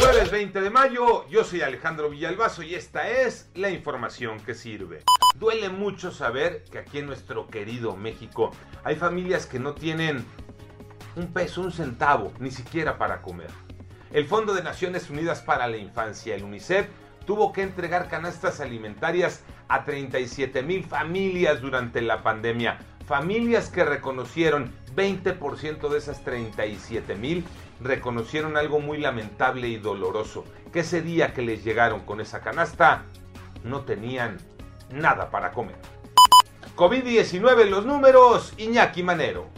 Jueves 20 de mayo, yo soy Alejandro Villalbazo y esta es la información que sirve. Duele mucho saber que aquí en nuestro querido México hay familias que no tienen un peso, un centavo, ni siquiera para comer. El Fondo de Naciones Unidas para la Infancia, el UNICEF, tuvo que entregar canastas alimentarias a 37 mil familias durante la pandemia. Familias que reconocieron 20% de esas 37 mil reconocieron algo muy lamentable y doloroso, que ese día que les llegaron con esa canasta no tenían nada para comer. COVID-19 los números, Iñaki Manero.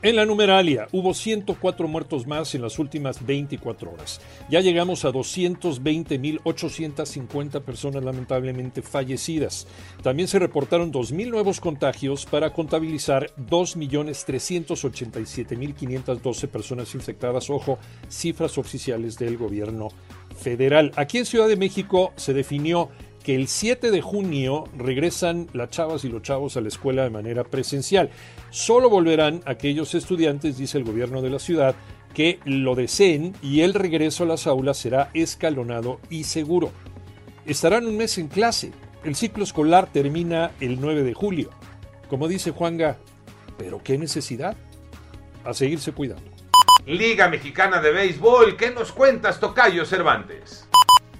En la numeralia hubo 104 muertos más en las últimas 24 horas. Ya llegamos a 220.850 personas lamentablemente fallecidas. También se reportaron 2.000 nuevos contagios para contabilizar 2.387.512 personas infectadas. Ojo, cifras oficiales del gobierno federal. Aquí en Ciudad de México se definió que el 7 de junio regresan las chavas y los chavos a la escuela de manera presencial. Solo volverán aquellos estudiantes, dice el gobierno de la ciudad, que lo deseen y el regreso a las aulas será escalonado y seguro. Estarán un mes en clase. El ciclo escolar termina el 9 de julio. Como dice Juanga, ¿pero qué necesidad? A seguirse cuidando. Liga Mexicana de Béisbol, ¿qué nos cuentas, Tocayo Cervantes?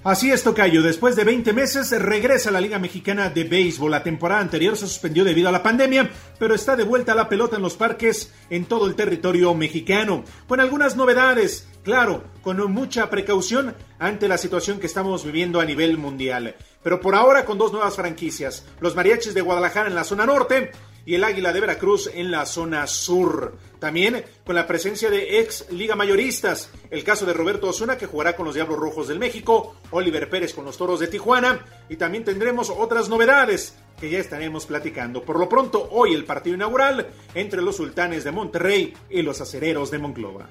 Así es, Tocayo. Después de 20 meses regresa a la Liga Mexicana de Béisbol. La temporada anterior se suspendió debido a la pandemia, pero está de vuelta la pelota en los parques en todo el territorio mexicano. Con algunas novedades, claro, con mucha precaución ante la situación que estamos viviendo a nivel mundial. Pero por ahora con dos nuevas franquicias. Los mariachis de Guadalajara en la zona norte y el Águila de Veracruz en la zona sur. También con la presencia de ex Liga Mayoristas, el caso de Roberto Osuna que jugará con los Diablos Rojos del México, Oliver Pérez con los Toros de Tijuana y también tendremos otras novedades que ya estaremos platicando. Por lo pronto, hoy el partido inaugural entre los Sultanes de Monterrey y los Acereros de Monclova.